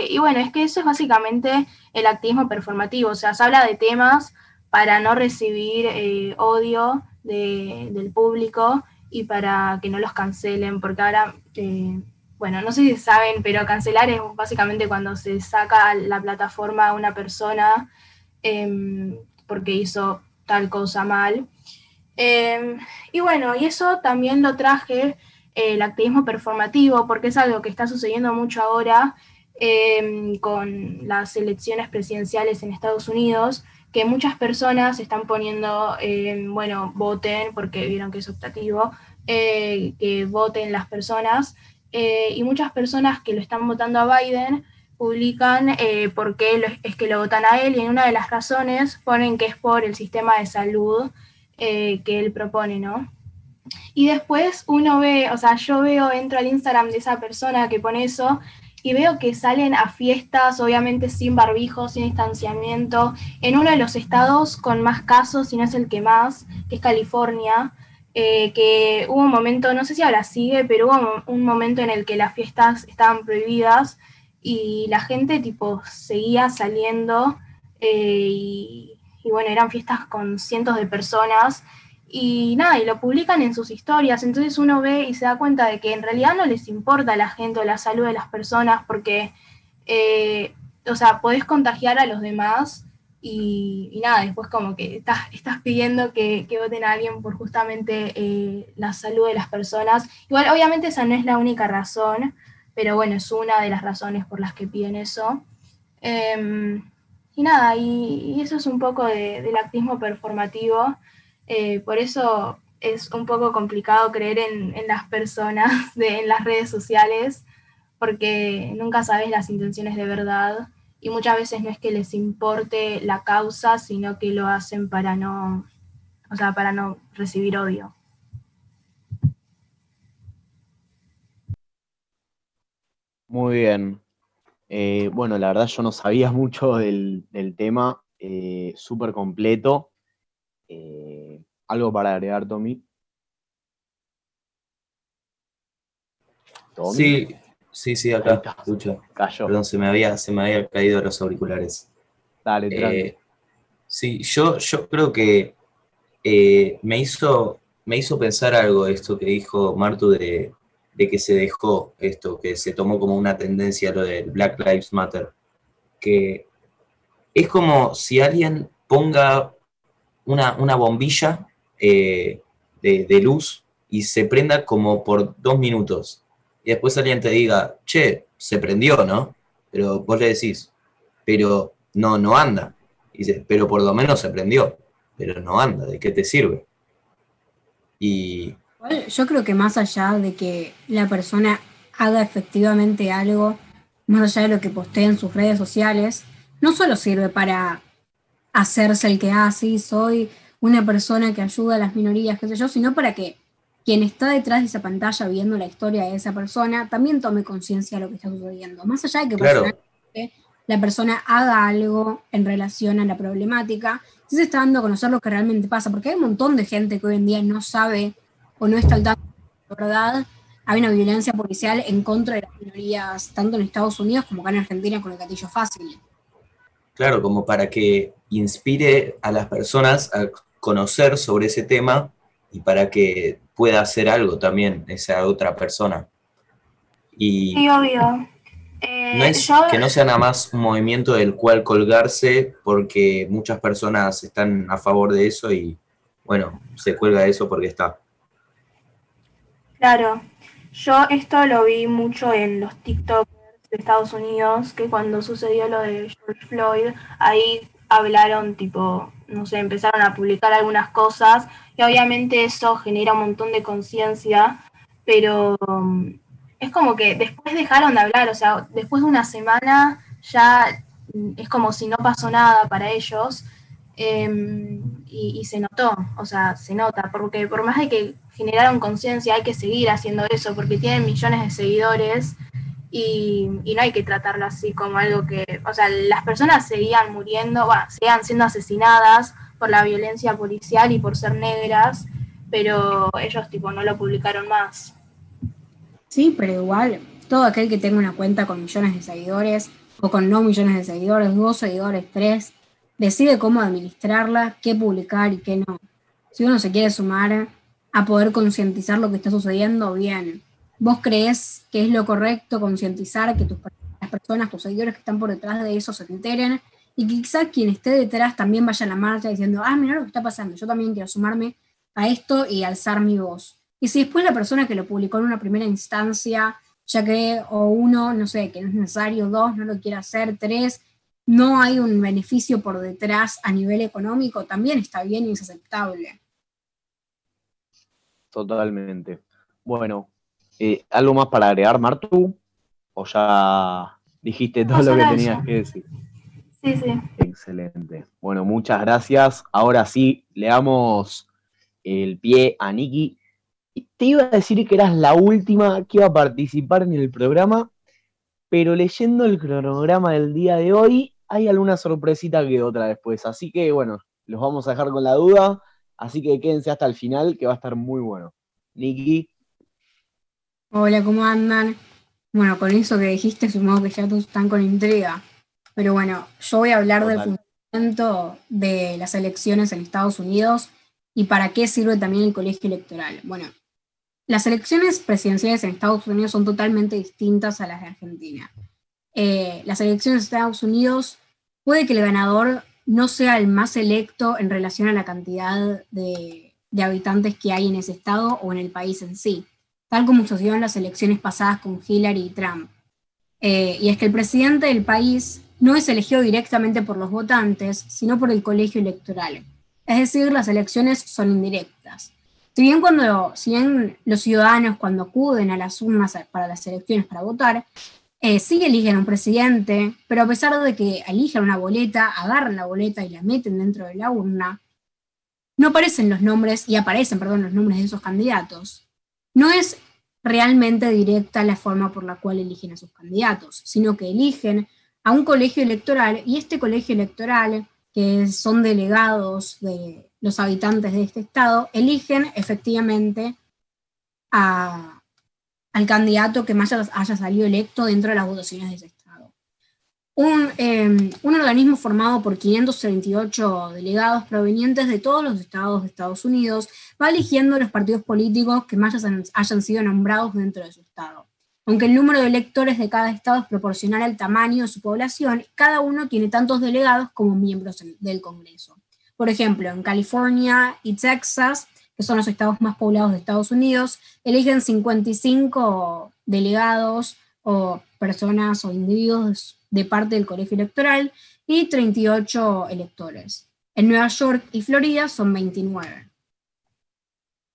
y bueno, es que eso es básicamente el activismo performativo, o sea, se habla de temas para no recibir eh, odio del público y para que no los cancelen, porque ahora, eh, bueno, no sé si saben, pero cancelar es básicamente cuando se saca la plataforma a una persona em, porque hizo tal cosa mal. Em, y bueno, y eso también lo traje eh, el activismo performativo, porque es algo que está sucediendo mucho ahora em, con las elecciones presidenciales en Estados Unidos, que muchas personas están poniendo, eh, bueno, voten, porque vieron que es optativo, eh, que voten las personas, eh, y muchas personas que lo están votando a Biden publican por qué es que lo votan a él, y en una de las razones ponen que es por el sistema de salud que él propone, ¿no? Y después uno ve, o sea, yo veo, entro al Instagram de esa persona que pone eso, y veo que salen a fiestas, obviamente sin barbijo, sin distanciamiento, en uno de los estados con más casos, si no es el que más, que es California, eh, que hubo un momento, no sé si ahora sigue, pero hubo un momento en el que las fiestas estaban prohibidas y la gente tipo seguía saliendo eh, y, bueno, eran fiestas con cientos de personas y nada, y lo publican en sus historias, entonces uno ve y se da cuenta de que en realidad no les importa a la gente o la salud de las personas porque, eh, o sea, podés contagiar a los demás y, nada, después como que estás, estás pidiendo que, voten a alguien por justamente eh, la salud de las personas. Igual, obviamente esa no es la única razón, pero bueno, es una de las razones por las que piden eso. Em, y nada, y, eso es un poco del actismo performativo. Eh, por eso es un poco complicado creer en, las personas de, en las redes sociales, porque nunca sabes las intenciones de verdad y muchas veces no es que les importe la causa, sino que lo hacen para no, o sea, para no recibir odio. Muy bien. Eh, bueno, la verdad yo no sabía mucho del, tema, eh, súper completo. Eh, ¿Algo para agregar, Tommy? Sí, sí, sí, acá, escucho. Cayó. Perdón, se me había, se me había caído los auriculares. Dale, eh, Sí, yo, yo creo que me, hizo, me hizo pensar algo esto que dijo Martu de, de, que se dejó esto, que se tomó como una tendencia lo del Black Lives Matter. Que es como si alguien ponga una, bombilla eh, de, luz y se prenda como por dos minutos. Y después alguien te diga, che, se prendió, ¿no? Pero vos le decís, pero no, no anda. Y Dice, pero por lo menos se prendió, pero no anda, ¿de qué te sirve? Y... Yo creo que más allá de que la persona haga efectivamente algo, más allá de lo que postea en sus redes sociales, no solo sirve para hacerse el que, ah, sí, soy una persona que ayuda a las minorías, qué sé yo, sino para que quien está detrás de esa pantalla viendo la historia de esa persona también tome conciencia de lo que está sucediendo. Más allá de que la persona haga algo en relación a la problemática, sí se está dando a conocer lo que realmente pasa, porque hay un montón de gente que hoy en día no sabe o no está al tanto de la verdad. Hay una violencia policial en contra de las minorías, tanto en Estados Unidos como acá en Argentina con el gatillo fácil. Claro, como para que inspire a las personas a conocer sobre ese tema y para que pueda hacer algo también esa otra persona. Y sí, obvio. Eh, no es que no sea nada más un movimiento del cual colgarse porque muchas personas están a favor de eso y bueno, se cuelga eso porque está. Claro, yo esto lo vi mucho en los TikTokers de Estados Unidos, que cuando sucedió lo de George Floyd, ahí hablaron tipo, no sé, empezaron a publicar algunas cosas y obviamente eso genera un montón de conciencia, pero um, es como que después dejaron de hablar, o sea, después de una semana ya es como si no pasó nada para ellos em, y, se notó, o sea, se nota, porque por más de que generaron conciencia hay que seguir haciendo eso porque tienen millones de seguidores y, no hay que tratarlo así como algo que, o sea, las personas seguían muriendo, bueno, seguían siendo asesinadas por la violencia policial y por ser negras, pero ellos tipo no lo publicaron más. Sí, pero igual, todo aquel que tenga una cuenta con millones de seguidores o con no millones de seguidores, dos seguidores, tres, decide cómo administrarla, qué publicar y qué no. Si uno se quiere sumar a poder concientizar lo que está sucediendo, bien vos crees que es lo correcto concientizar que tus, las personas, tus seguidores que están por detrás de eso se enteren y que quizá quien esté detrás también vaya a la marcha diciendo, ah, mira lo que está pasando, yo también quiero sumarme a esto y alzar mi voz. Y si después la persona que lo publicó en una primera instancia ya cree, o uno, no sé, que no es necesario, dos, no lo quiere hacer, tres, no hay un beneficio por detrás a nivel económico, también está bien y es aceptable. Totalmente. Bueno, eh, ¿Algo más para agregar, Martu? ¿O ya dijiste todo lo que tenías que decir? Sí, sí. Excelente. Bueno, muchas gracias. Ahora sí, le damos el pie a Nikki. Te iba a decir que eras la última que iba a participar en el programa, pero leyendo el cronograma del día de hoy, hay alguna sorpresita que otra después. Así que bueno, los vamos a dejar con la duda. Así que quédense hasta el final, que va a estar muy bueno. Nikki. Hola, ¿cómo andan? Bueno, con eso que dijiste, supongo que ya todos están con intriga. Pero bueno, yo voy a hablar del funcionamiento de las elecciones en Estados Unidos y para qué sirve también el colegio electoral. Bueno, las elecciones presidenciales en Estados Unidos son totalmente distintas a las de Argentina. Eh, las elecciones en Estados Unidos puede que el ganador no sea el más electo en relación a la cantidad de habitantes que hay en ese estado o en el país en sí tal como sucedió en las elecciones pasadas con Hillary y Trump. Eh, y es que el presidente del país no es elegido directamente por los votantes, sino por el colegio electoral. Es decir, las elecciones son indirectas. Si bien, cuando, si bien los ciudadanos cuando acuden a las urnas para las elecciones para votar, eh, sí eligen un presidente, pero a pesar de que elijan una boleta, agarran la boleta y la meten dentro de la urna, no aparecen los nombres, y aparecen, perdón, los nombres de esos candidatos. No es realmente directa la forma por la cual eligen a sus candidatos, sino que eligen a un colegio electoral y este colegio electoral, que son delegados de los habitantes de este estado, eligen efectivamente al candidato que más haya salido electo dentro de las votaciones de ese Em, un, organismo formado por 538 delegados provenientes de todos los estados de Estados Unidos va eligiendo los partidos políticos que más hayan, sido nombrados dentro de su estado. Aunque el número de electores de cada estado es proporcional al tamaño de su población, cada uno tiene tantos delegados como miembros del Congreso. Por ejemplo, en California y Texas, que son los estados más poblados de Estados Unidos, eligen 55 delegados o personas o individuos de parte del colegio electoral, y 38 electores. En Nueva York y Florida son 29.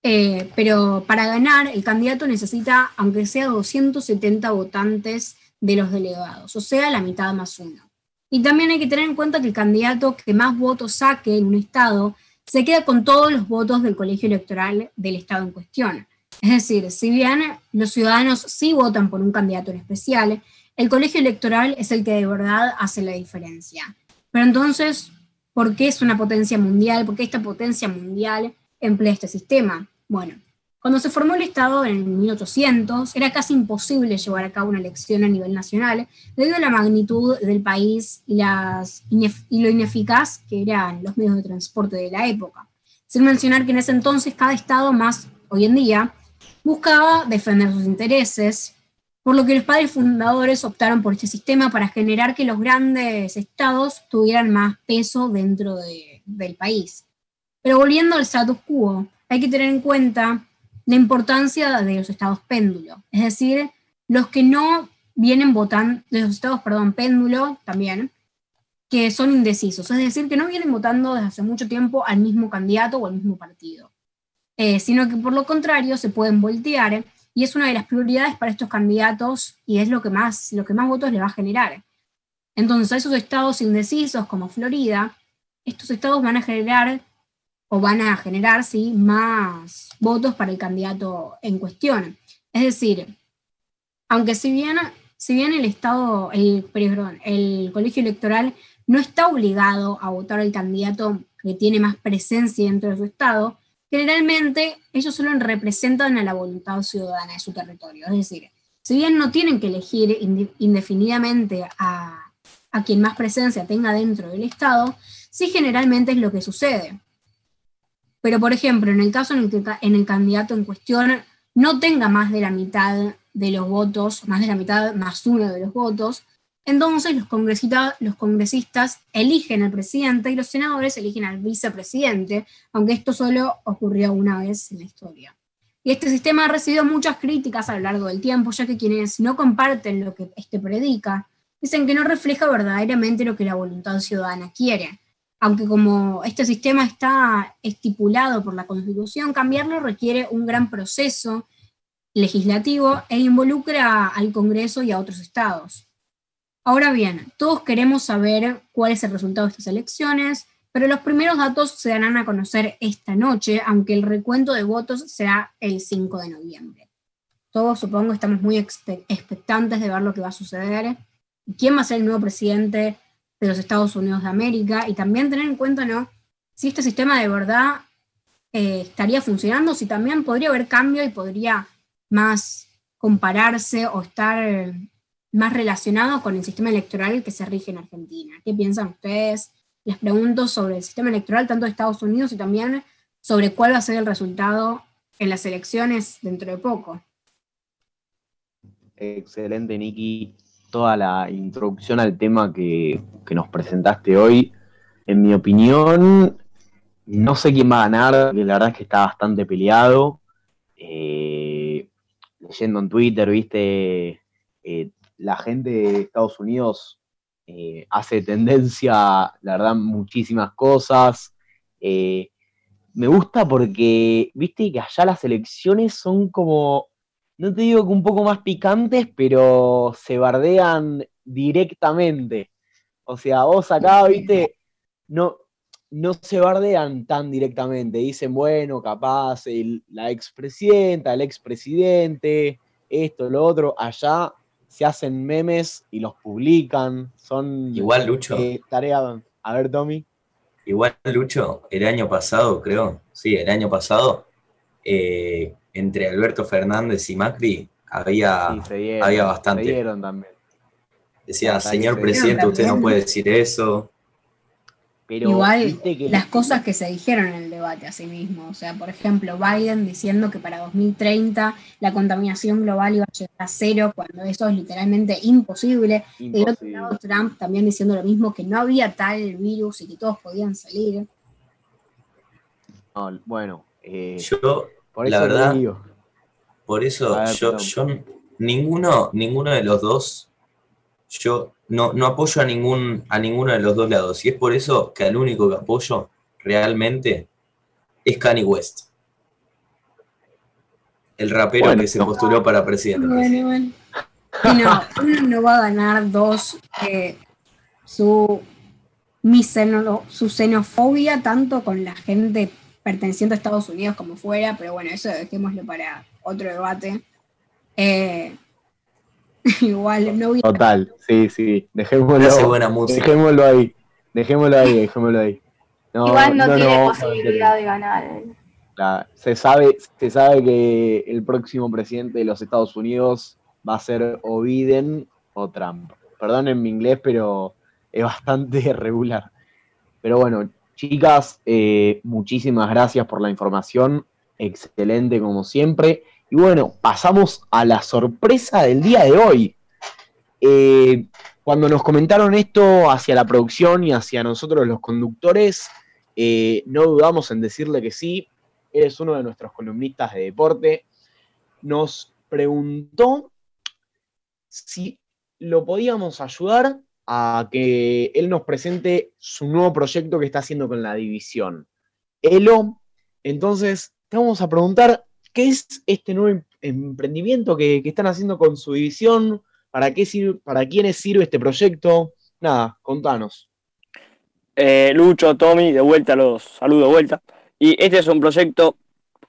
Eh, pero para ganar, el candidato necesita, aunque sea 270 votantes de los delegados, o sea, la mitad más uno. Y también hay que tener en cuenta que el candidato que más votos saque en un estado se queda con todos los votos del colegio electoral del estado en cuestión. Es decir, si bien los ciudadanos sí votan por un candidato en especial, el colegio electoral es el que de verdad hace la diferencia. Pero entonces, ¿por qué es una potencia mundial? ¿Por qué esta potencia mundial emplea este sistema? Bueno, cuando se formó el Estado en 1800, era casi imposible llevar a cabo una elección a nivel nacional debido a la magnitud del país y, las, y lo ineficaz que eran los medios de transporte de la época. Sin mencionar que en ese entonces cada Estado, más hoy en día, buscaba defender sus intereses, por lo que los padres fundadores optaron por este sistema para generar que los grandes estados tuvieran más peso dentro del país. Pero volviendo al status quo, hay que tener en cuenta la importancia de los estados péndulo, es decir, los que no vienen votando, de los estados, perdón, péndulo también, que son indecisos, es decir, que no vienen votando desde hace mucho tiempo al mismo candidato o al mismo partido, eh, sino que por lo contrario se pueden voltear y es una de las prioridades para estos candidatos y es lo que más, lo que más votos le va a generar. Entonces, a esos estados indecisos como Florida, estos estados van a generar o van a generar ¿sí? más votos para el candidato en cuestión. Es decir, aunque si bien, si bien el Estado, el, colegio electoral no está obligado a votar al candidato que tiene más presencia dentro de su Estado, generalmente ellos solo representan a la voluntad ciudadana de su territorio. Es decir, si bien no tienen que elegir indefinidamente a, a quien más presencia tenga dentro del Estado, sí generalmente es lo que sucede. Pero, por ejemplo, en el caso en el que en el candidato en cuestión no tenga más de la mitad de los votos, más de la mitad más uno de los votos, entonces los congresistas, los congresistas eligen al presidente y los senadores eligen al vicepresidente, aunque esto solo ocurrió una vez en la historia. Y este sistema ha recibido muchas críticas a lo largo del tiempo, ya que quienes no comparten lo que este predica, dicen que no refleja verdaderamente lo que la voluntad ciudadana quiere aunque como este sistema está estipulado por la Constitución, cambiarlo requiere un gran proceso legislativo e involucra al Congreso y a otros estados. Ahora bien, todos queremos saber cuál es el resultado de estas elecciones, pero los primeros datos se darán a conocer esta noche, aunque el recuento de votos será el 5 de noviembre. Todos supongo estamos muy expectantes de ver lo que va a suceder, quién va a ser el nuevo presidente de los Estados Unidos de América y también tener en cuenta, ¿no? Si este sistema de verdad eh, estaría funcionando, si también podría haber cambio y podría más compararse o estar más relacionado con el sistema electoral que se rige en Argentina. ¿Qué piensan ustedes? Les pregunto sobre el sistema electoral tanto de Estados Unidos y también sobre cuál va a ser el resultado en las elecciones dentro de poco. Excelente, Niki toda la introducción al tema que, nos presentaste hoy. En mi opinión, no sé quién va a ganar, la verdad es que está bastante peleado. Eh, leyendo en Twitter, viste, eh, la gente de Estados Unidos eh, hace tendencia, la verdad, muchísimas cosas. me gusta porque, viste, que allá las elecciones son como no te digo que un poco más picantes, pero se bardean directamente. O sea, vos acá, viste, no, no se bardean tan directamente. Dicen, bueno, capaz la expresidenta, el expresidente, esto, lo otro. Allá se hacen memes y los publican. Son. Igual, Lucho. Eh, tarea. A ver, Tommy. Igual, Lucho, el año pasado, creo. Sí, el año pasado. Eh, entre Alberto Fernández y Macri había, había bastante. Decía, señor presidente, usted no puede decir eso. Pero Igual las cosas que se dijeron en el debate a sí mismo. O sea, por ejemplo, Biden diciendo que para 2030 la contaminación global iba a llegar a cero, cuando eso es literalmente imposible. Y el otro lado, Trump también diciendo lo mismo, que no había tal virus y que todos podían salir. bueno, eh, yo la verdad, por eso yo, yo ninguno, ninguno de los dos yo no, no apoyo a, ningún, a ninguno de los dos lados. Y es por eso que al único que apoyo realmente es Kanye West. El rapero que se postuló para presidente. Bueno, no, uno no va a ganar dos. Eh, su, su xenofobia, tanto con la gente perteneciente a Estados Unidos como fuera, pero bueno, eso dejémoslo para otro debate. Eh, igual, no Total, sí, sí, dejémoslo, dejémoslo ahí, dejémoslo ahí, dejémoslo ahí. igual no, tiene posibilidad de ganar. se, sabe, se sabe que el próximo presidente de los Estados Unidos va a ser o Biden o Trump. Perdonen mi inglés, pero es bastante regular. Pero bueno, chicas, eh, muchísimas gracias por la información. Excelente como siempre. Y bueno, pasamos a la sorpresa del día de hoy. Eh, cuando nos comentaron esto hacia la producción y hacia nosotros los conductores, eh, no dudamos en decirle que sí. Eres uno de nuestros columnistas de deporte. Nos preguntó si lo podíamos ayudar a que él nos presente su nuevo proyecto que está haciendo con la división. Elo, entonces te vamos a preguntar qué es este nuevo em-, emprendimiento que, están haciendo con su división, para, qué sirve, para quiénes sirve este proyecto. Nada, contanos. Eh, Lucho, Tommy, de vuelta, los saludo de vuelta. Y este es un proyecto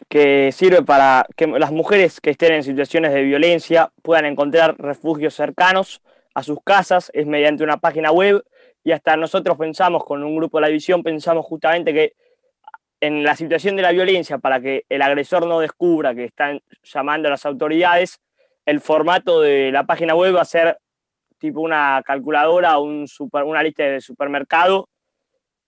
que sirve para que las mujeres que estén en situaciones de violencia puedan encontrar refugios cercanos a sus casas, es mediante una página web y hasta nosotros pensamos con un grupo de la división, pensamos justamente que en la situación de la violencia, para que el agresor no descubra que están llamando a las autoridades, el formato de la página web va a ser tipo una calculadora un super, una lista de supermercado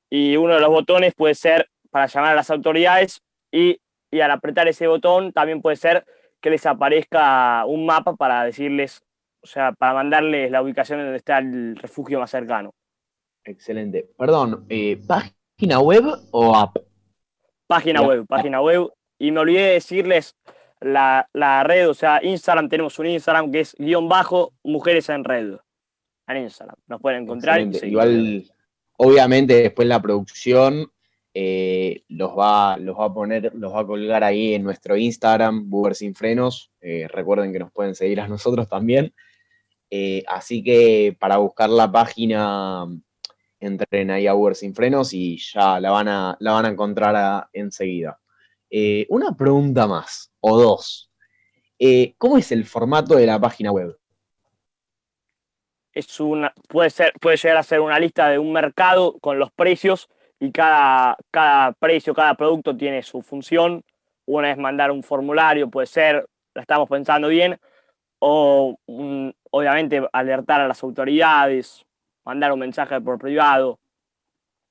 y uno de los botones puede ser para llamar a las autoridades y, y al apretar ese botón también puede ser que les aparezca un mapa para decirles o sea, para mandarles la ubicación donde está el refugio más cercano. Excelente. Perdón, eh, ¿página web o app? Página web, página web. Y me olvidé de decirles la, red, o sea, Instagram, tenemos un Instagram que es guion bajo mujeres en red. En Instagram, nos pueden encontrar. Igual, obviamente, después la producción eh, los, va, los va a poner, los va a colgar ahí en nuestro Instagram, Buber Sin Frenos. Eh, recuerden que nos pueden seguir a nosotros también. Eh, así que para buscar la página, entren ahí a Uber Sin Frenos y ya la van a, la van a encontrar enseguida. Eh, una pregunta más, o dos. Eh, ¿Cómo es el formato de la página web? Es una, puede, ser, puede llegar a ser una lista de un mercado con los precios y cada, cada precio, cada producto tiene su función. Una es mandar un formulario, puede ser, la estamos pensando bien, o obviamente alertar a las autoridades, mandar un mensaje por privado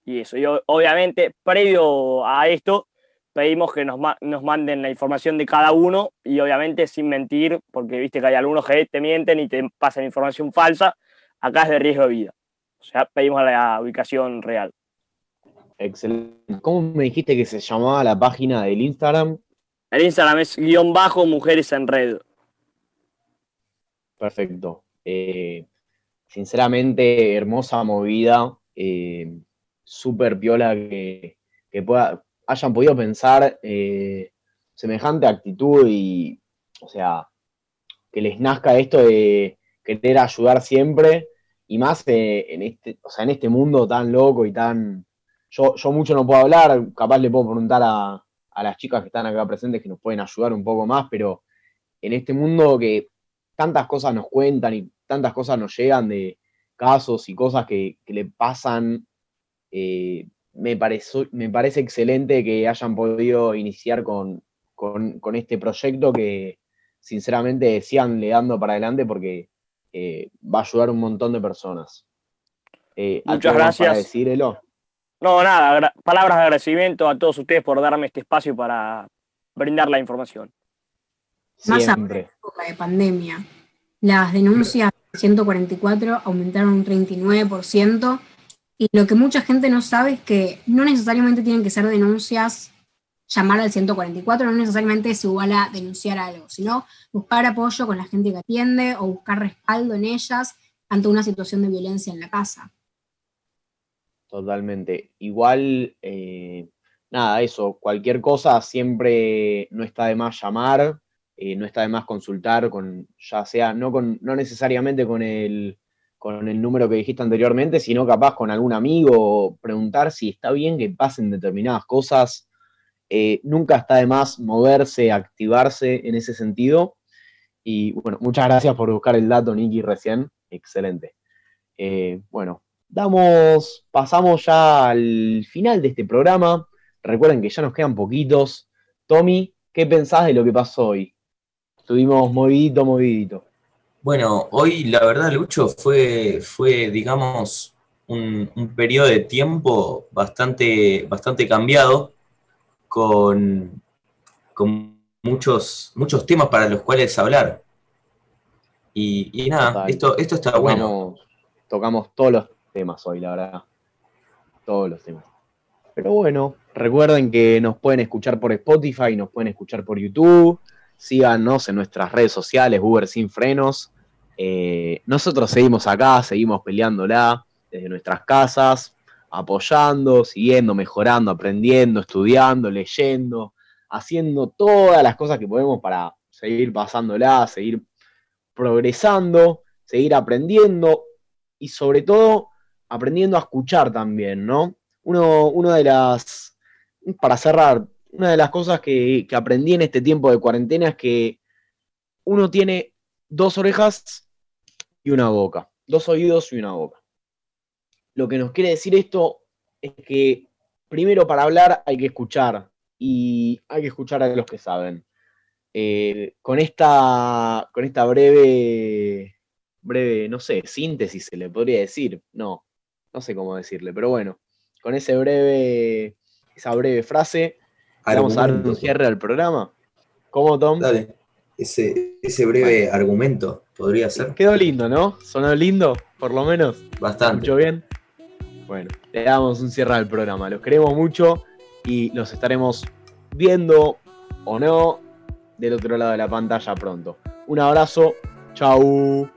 y eso. Y obviamente, previo a esto, pedimos que nos, nos manden la información de cada uno y obviamente sin mentir, porque viste que hay algunos que te mienten y te pasan información falsa, acá es de riesgo de vida. O sea, pedimos la ubicación real. Excelente. ¿Cómo me dijiste que se llamaba la página del Instagram? El Instagram es guion bajo mujeres en red. Perfecto. Eh, sinceramente, hermosa movida. Eh, Súper piola que, pueda, hayan podido pensar eh, semejante actitud y, o sea, que les nazca esto de querer ayudar siempre y más en, este, o sea, en este mundo tan loco y tan... Yo, yo mucho no puedo hablar, capaz le puedo preguntar a, a las chicas que están acá presentes que nos pueden ayudar un poco más, pero en este mundo que tantas cosas nos cuentan y tantas cosas nos llegan de casos y cosas que, le pasan. Eh, me, me parece excelente que hayan podido iniciar con, este proyecto que sinceramente le dando para adelante porque eh, va a ayudar a un montón de personas. Eh, Muchas gracias. Para? No, nada, palabras de agradecimiento a todos ustedes por darme este espacio para brindar la información. Más Siempre. época de pandemia. Las denuncias 144 aumentaron un 39%. Y lo que mucha gente no sabe es que no necesariamente tienen que ser denuncias, llamar al 144, no necesariamente se igual a denunciar algo, sino buscar apoyo con la gente que atiende o buscar respaldo en ellas. ante una situación de violencia en la casa. Totalmente. Igual, eh, nada, eso, cualquier cosa siempre no está de más llamar, eh, no está de más consultar con, ya sea, no, con, no necesariamente con el, con el número que dijiste anteriormente, sino capaz con algún amigo, preguntar si está bien que pasen determinadas cosas. Eh, nunca está de más moverse, activarse en ese sentido. Y bueno, muchas gracias por buscar el dato, Nicky, recién. Excelente. Eh, bueno, damos, pasamos ya al final de este programa. Recuerden que ya nos quedan poquitos. Tommy, ¿qué pensás de lo que pasó hoy? Estuvimos movidito, movidito. Bueno, hoy la verdad, Lucho, fue, fue digamos, un, periodo de tiempo bastante, bastante cambiado, con, con muchos, muchos temas para los cuales hablar. Y, nada, esto, esto está bueno. Tocamos todos los temas hoy, la verdad. Todos los temas. Pero bueno, recuerden que nos pueden escuchar por Spotify, nos pueden escuchar por YouTube síganos en nuestras redes sociales, Uber Sin Frenos. Eh, nosotros seguimos acá, seguimos peleándola desde nuestras casas, apoyando, siguiendo, mejorando, aprendiendo, estudiando, leyendo, haciendo todas las cosas que podemos para seguir pasándola, seguir progresando, seguir aprendiendo y sobre todo aprendiendo a escuchar también, ¿no? Uno, una de las, para cerrar, una de las cosas que, aprendí en este tiempo de cuarentena es que uno tiene dos orejas y una boca, dos oídos y una boca. Lo que nos quiere decir esto es que primero para hablar hay que escuchar y hay que escuchar a los que saben. Eh, con, esta, con esta breve, breve, no sé, síntesis se le podría decir, no, no sé cómo decirle, pero bueno, con ese breve, esa breve frase, Vamos a dar un cierre al programa. ¿Cómo, Tom? Dale. Ese, ese breve argumento podría ser. Quedó lindo, ¿no? ¿Sonó lindo? Por lo menos. Bastante. ¿Mucho bien? Bueno, le damos un cierre al programa. Los queremos mucho y los estaremos viendo o no del otro lado de la pantalla pronto. Un abrazo. Chau.